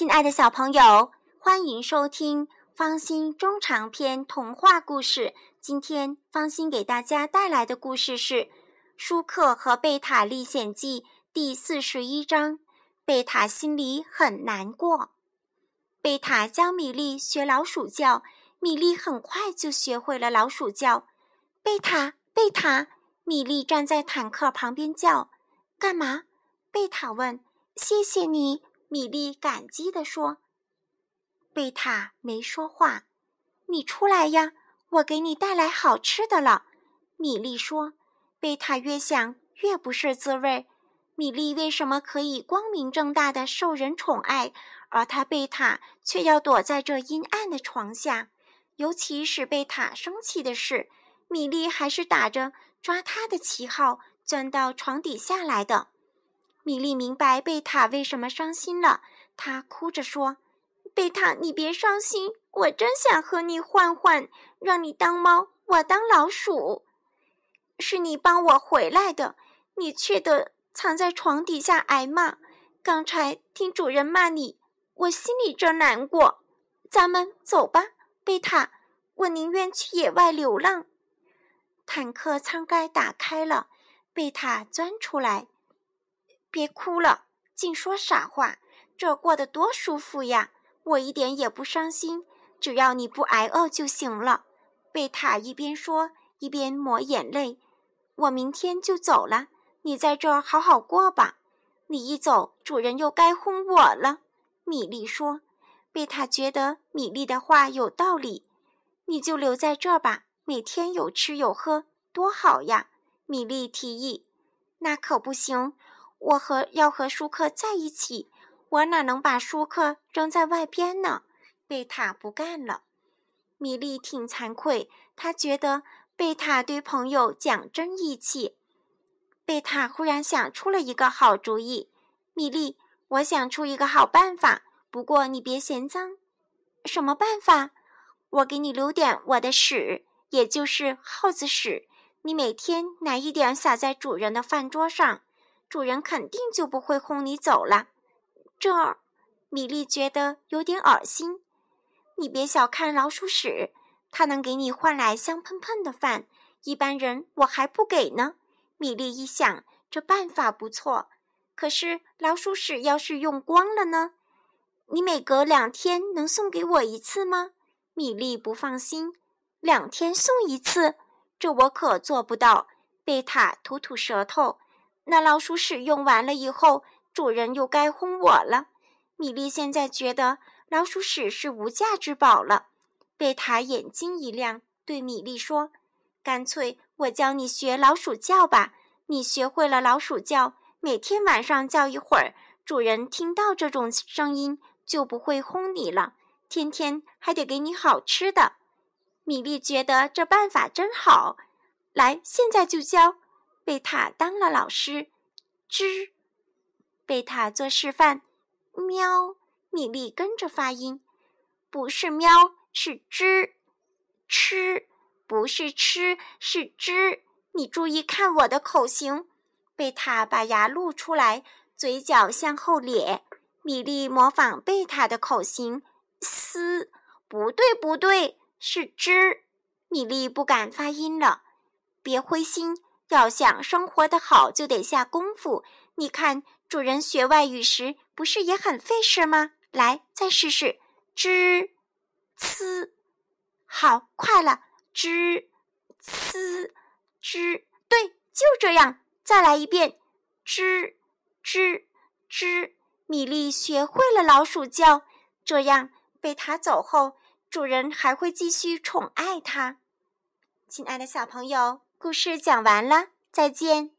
亲爱的小朋友，欢迎收听方心中长篇童话故事。今天方心给大家带来的故事是《舒克和贝塔历险记》第四十一章。贝塔心里很难过。贝塔教米莉学老鼠叫，米莉很快就学会了老鼠叫。贝塔，贝塔，米莉站在坦克旁边叫：“干嘛？”贝塔问。“谢谢你。”米莉感激地说：“贝塔没说话。你出来呀，我给你带来好吃的了。”米莉说。贝塔越想越不是滋味。米莉为什么可以光明正大的受人宠爱，而他贝塔却要躲在这阴暗的床下？尤其使贝塔生气的是，米莉还是打着抓他的旗号钻到床底下来的。米莉明白贝塔为什么伤心了，她哭着说：“贝塔，你别伤心，我真想和你换换，让你当猫，我当老鼠。是你帮我回来的，你却得藏在床底下挨骂。刚才听主人骂你，我心里真难过。咱们走吧，贝塔，我宁愿去野外流浪。”坦克舱盖打开了，贝塔钻出来。别哭了，净说傻话。这过得多舒服呀！我一点也不伤心，只要你不挨饿就行了。贝塔一边说一边抹眼泪。我明天就走了，你在这儿好好过吧。你一走，主人又该轰我了。米莉说。贝塔觉得米莉的话有道理。你就留在这儿吧，每天有吃有喝，多好呀！米莉提议。那可不行。我和要和舒克在一起，我哪能把舒克扔在外边呢？贝塔不干了。米莉挺惭愧，她觉得贝塔对朋友讲真义气。贝塔忽然想出了一个好主意：“米莉，我想出一个好办法，不过你别嫌脏。什么办法？我给你留点我的屎，也就是耗子屎，你每天拿一点撒在主人的饭桌上。”主人肯定就不会轰你走了。这儿，米莉觉得有点恶心。你别小看老鼠屎，它能给你换来香喷喷的饭，一般人我还不给呢。米莉一想，这办法不错。可是老鼠屎要是用光了呢？你每隔两天能送给我一次吗？米莉不放心。两天送一次，这我可做不到。贝塔吐吐舌头。那老鼠屎用完了以后，主人又该轰我了。米莉现在觉得老鼠屎是无价之宝了。贝塔眼睛一亮，对米莉说：“干脆我教你学老鼠叫吧。你学会了老鼠叫，每天晚上叫一会儿，主人听到这种声音就不会轰你了。天天还得给你好吃的。”米莉觉得这办法真好，来，现在就教。贝塔当了老师，吱，贝塔做示范，喵，米莉跟着发音，不是喵，是吱，吃，不是吃，是吱。你注意看我的口型。贝塔把牙露出来，嘴角向后咧。米莉模仿贝塔的口型，嘶，不对，不对，是吱。米莉不敢发音了。别灰心。要想生活的好，就得下功夫。你看，主人学外语时不是也很费事吗？来，再试试，吱，呲，好，快了，吱，呲，吱，对，就这样，再来一遍，吱，吱，吱。米莉学会了老鼠叫，这样被它走后，主人还会继续宠爱它。亲爱的小朋友。故事讲完了，再见。